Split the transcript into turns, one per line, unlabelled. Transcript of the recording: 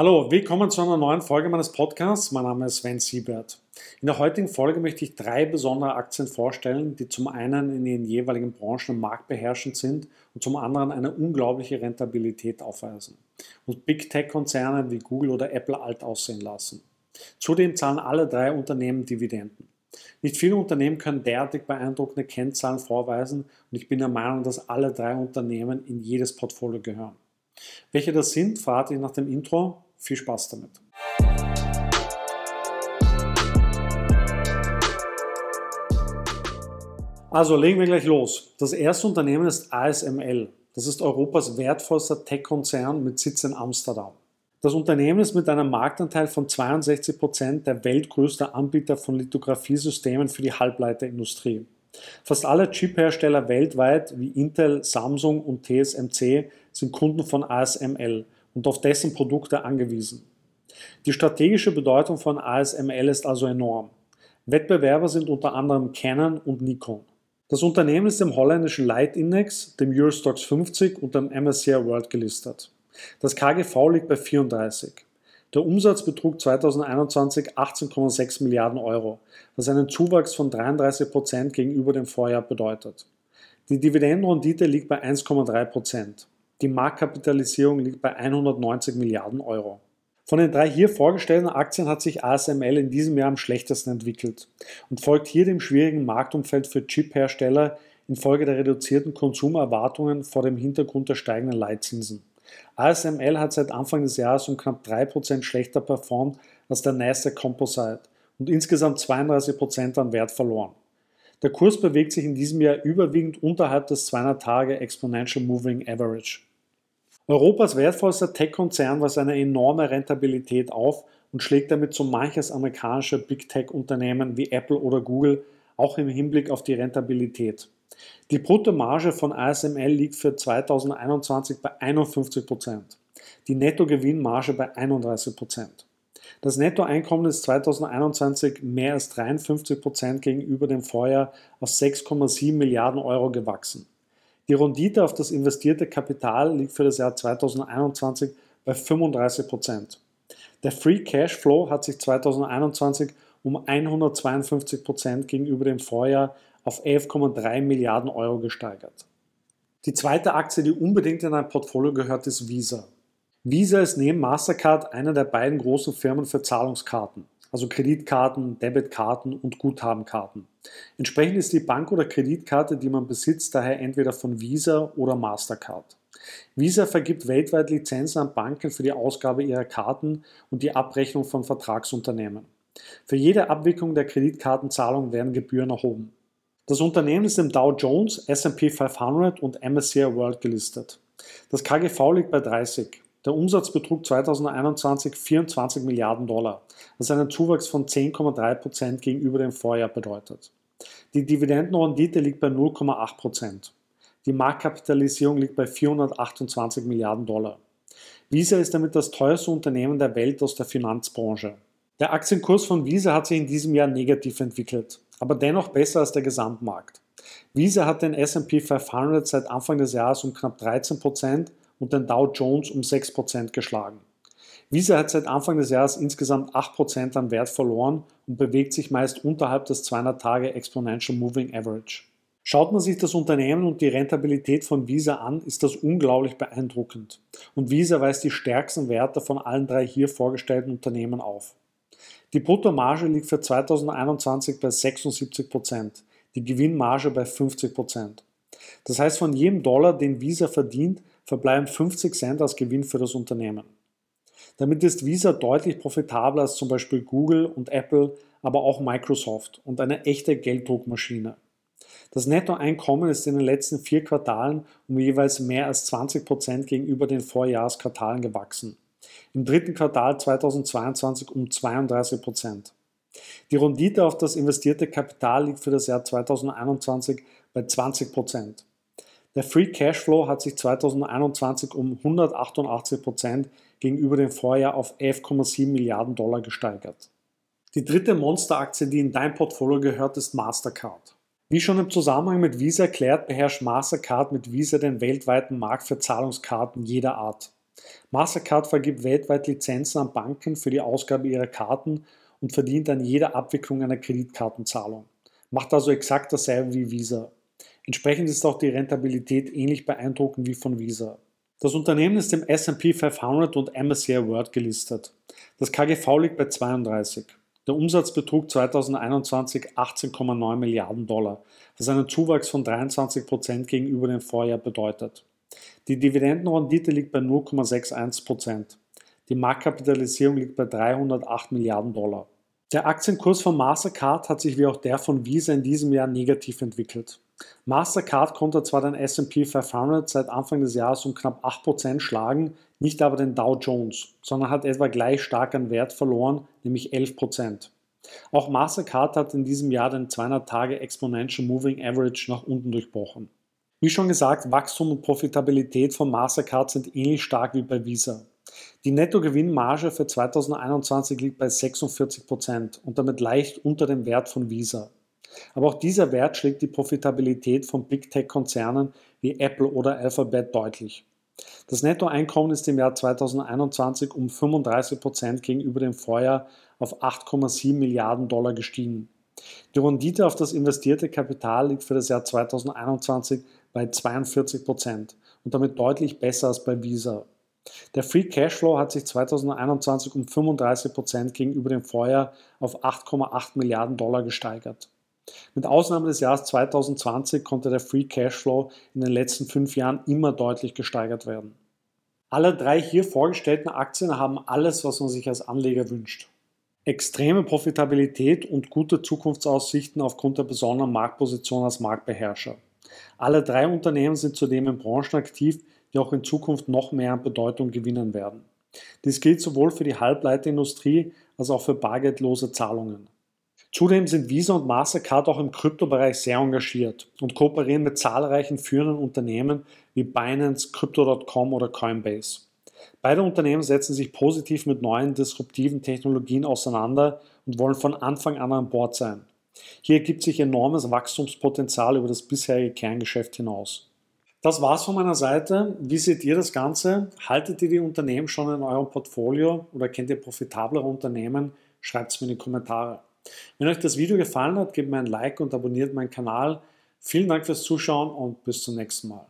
Hallo, willkommen zu einer neuen Folge meines Podcasts. Mein Name ist Sven Siebert. In der heutigen Folge möchte ich drei besondere Aktien vorstellen, die zum einen in ihren jeweiligen Branchen marktbeherrschend sind und zum anderen eine unglaubliche Rentabilität aufweisen und Big Tech-Konzerne wie Google oder Apple alt aussehen lassen. Zudem zahlen alle drei Unternehmen Dividenden. Nicht viele Unternehmen können derartig beeindruckende Kennzahlen vorweisen und ich bin der Meinung, dass alle drei Unternehmen in jedes Portfolio gehören. Welche das sind, verrate ich nach dem Intro. Viel Spaß damit. Also legen wir gleich los. Das erste Unternehmen ist ASML. Das ist Europas wertvollster Tech-Konzern mit Sitz in Amsterdam. Das Unternehmen ist mit einem Marktanteil von 62 Prozent der weltgrößte Anbieter von Lithografiesystemen für die Halbleiterindustrie. Fast alle Chip-Hersteller weltweit wie Intel, Samsung und TSMC sind Kunden von ASML und auf dessen Produkte angewiesen. Die strategische Bedeutung von ASML ist also enorm. Wettbewerber sind unter anderem Canon und Nikon. Das Unternehmen ist im holländischen Leitindex, dem Eurostox 50 und dem MSCI World gelistet. Das KGV liegt bei 34. Der Umsatz betrug 2021 18,6 Milliarden Euro, was einen Zuwachs von 33 Prozent gegenüber dem Vorjahr bedeutet. Die Dividendenrendite liegt bei 1,3 Prozent. Die Marktkapitalisierung liegt bei 190 Milliarden Euro. Von den drei hier vorgestellten Aktien hat sich ASML in diesem Jahr am schlechtesten entwickelt und folgt hier dem schwierigen Marktumfeld für Chip-Hersteller infolge der reduzierten Konsumerwartungen vor dem Hintergrund der steigenden Leitzinsen. ASML hat seit Anfang des Jahres um knapp 3% schlechter performt als der Nasdaq Composite und insgesamt 32% an Wert verloren. Der Kurs bewegt sich in diesem Jahr überwiegend unterhalb des 200 Tage Exponential Moving Average. Europas wertvollster Tech-Konzern weist eine enorme Rentabilität auf und schlägt damit so manches amerikanische Big Tech-Unternehmen wie Apple oder Google auch im Hinblick auf die Rentabilität. Die Bruttomarge von ASML liegt für 2021 bei 51% die Nettogewinnmarge bei 31% Das Nettoeinkommen ist 2021 mehr als 53% gegenüber dem Vorjahr auf 6,7 Milliarden Euro gewachsen. Die Rendite auf das investierte Kapital liegt für das Jahr 2021 bei 35% Der Free Cash Flow hat sich 2021 um 152% gegenüber dem Vorjahr auf 11,3 Milliarden Euro gesteigert. Die zweite Aktie, die unbedingt in ein Portfolio gehört, ist Visa. Visa ist neben Mastercard einer der beiden großen Firmen für Zahlungskarten, also Kreditkarten, Debitkarten und Guthabenkarten. Entsprechend ist die Bank- oder Kreditkarte, die man besitzt, daher entweder von Visa oder Mastercard. Visa vergibt weltweit Lizenzen an Banken für die Ausgabe ihrer Karten und die Abrechnung von Vertragsunternehmen. Für jede Abwicklung der Kreditkartenzahlung werden Gebühren erhoben. Das Unternehmen ist im Dow Jones, S&P 500 und MSCI World gelistet. Das KGV liegt bei 30. Der Umsatz betrug 2021 24 Milliarden Dollar, was einen Zuwachs von 10,3 Prozent gegenüber dem Vorjahr bedeutet. Die Dividendenrendite liegt bei 0,8 Prozent. Die Marktkapitalisierung liegt bei 428 Milliarden Dollar. Visa ist damit das teuerste Unternehmen der Welt aus der Finanzbranche. Der Aktienkurs von Visa hat sich in diesem Jahr negativ entwickelt aber dennoch besser als der Gesamtmarkt. Visa hat den S&P 500 seit Anfang des Jahres um knapp 13% und den Dow Jones um 6% geschlagen. Visa hat seit Anfang des Jahres insgesamt 8% an Wert verloren und bewegt sich meist unterhalb des 200 Tage Exponential Moving Average. Schaut man sich das Unternehmen und die Rentabilität von Visa an, ist das unglaublich beeindruckend. Und Visa weist die stärksten Werte von allen drei hier vorgestellten Unternehmen auf. Die Bruttomarge liegt für 2021 bei 76 Prozent, die Gewinnmarge bei 50 Prozent. Das heißt, von jedem Dollar, den Visa verdient, verbleiben 50 Cent als Gewinn für das Unternehmen. Damit ist Visa deutlich profitabler als zum Beispiel Google und Apple, aber auch Microsoft und eine echte Gelddruckmaschine. Das Nettoeinkommen ist in den letzten vier Quartalen um jeweils mehr als 20 Prozent gegenüber den Vorjahresquartalen gewachsen im dritten Quartal 2022 um 32 Prozent. Die Rendite auf das investierte Kapital liegt für das Jahr 2021 bei 20 Prozent. Der Free Cashflow hat sich 2021 um 188 Prozent gegenüber dem Vorjahr auf 11,7 Milliarden Dollar gesteigert. Die dritte Monsteraktie, die in dein Portfolio gehört, ist Mastercard. Wie schon im Zusammenhang mit Visa erklärt, beherrscht Mastercard mit Visa den weltweiten Markt für Zahlungskarten jeder Art. Mastercard vergibt weltweit Lizenzen an Banken für die Ausgabe ihrer Karten und verdient an jeder Abwicklung einer Kreditkartenzahlung. Macht also exakt dasselbe wie Visa. Entsprechend ist auch die Rentabilität ähnlich beeindruckend wie von Visa. Das Unternehmen ist im S&P 500 und MSCI World gelistet. Das KGV liegt bei 32. Der Umsatz betrug 2021 18,9 Milliarden Dollar, was einen Zuwachs von 23 Prozent gegenüber dem Vorjahr bedeutet. Die Dividendenrendite liegt bei 0,61 Prozent. Die Marktkapitalisierung liegt bei 308 Milliarden Dollar. Der Aktienkurs von Mastercard hat sich wie auch der von Visa in diesem Jahr negativ entwickelt. Mastercard konnte zwar den SP 500 seit Anfang des Jahres um knapp 8% schlagen, nicht aber den Dow Jones, sondern hat etwa gleich stark an Wert verloren, nämlich 11%. Auch Mastercard hat in diesem Jahr den 200 Tage Exponential Moving Average nach unten durchbrochen. Wie schon gesagt, Wachstum und Profitabilität von Mastercard sind ähnlich stark wie bei Visa. Die Nettogewinnmarge für 2021 liegt bei 46% und damit leicht unter dem Wert von Visa. Aber auch dieser Wert schlägt die Profitabilität von Big Tech-Konzernen wie Apple oder Alphabet deutlich. Das Nettoeinkommen ist im Jahr 2021 um 35 Prozent gegenüber dem Vorjahr auf 8,7 Milliarden Dollar gestiegen. Die Rendite auf das investierte Kapital liegt für das Jahr 2021 bei 42 Prozent und damit deutlich besser als bei Visa. Der Free Cashflow hat sich 2021 um 35 Prozent gegenüber dem Vorjahr auf 8,8 Milliarden Dollar gesteigert. Mit Ausnahme des Jahres 2020 konnte der Free Cashflow in den letzten fünf Jahren immer deutlich gesteigert werden. Alle drei hier vorgestellten Aktien haben alles, was man sich als Anleger wünscht. Extreme Profitabilität und gute Zukunftsaussichten aufgrund der besonderen Marktposition als Marktbeherrscher. Alle drei Unternehmen sind zudem in Branchen aktiv, die auch in Zukunft noch mehr an Bedeutung gewinnen werden. Dies gilt sowohl für die Halbleiterindustrie als auch für bargeldlose Zahlungen. Zudem sind Visa und Mastercard auch im Kryptobereich sehr engagiert und kooperieren mit zahlreichen führenden Unternehmen wie Binance, Crypto.com oder Coinbase. Beide Unternehmen setzen sich positiv mit neuen disruptiven Technologien auseinander und wollen von Anfang an an Bord sein. Hier ergibt sich enormes Wachstumspotenzial über das bisherige Kerngeschäft hinaus. Das war's von meiner Seite. Wie seht ihr das Ganze? Haltet ihr die Unternehmen schon in eurem Portfolio oder kennt ihr profitablere Unternehmen? Schreibt es mir in die Kommentare. Wenn euch das Video gefallen hat, gebt mir ein Like und abonniert meinen Kanal. Vielen Dank fürs Zuschauen und bis zum nächsten Mal.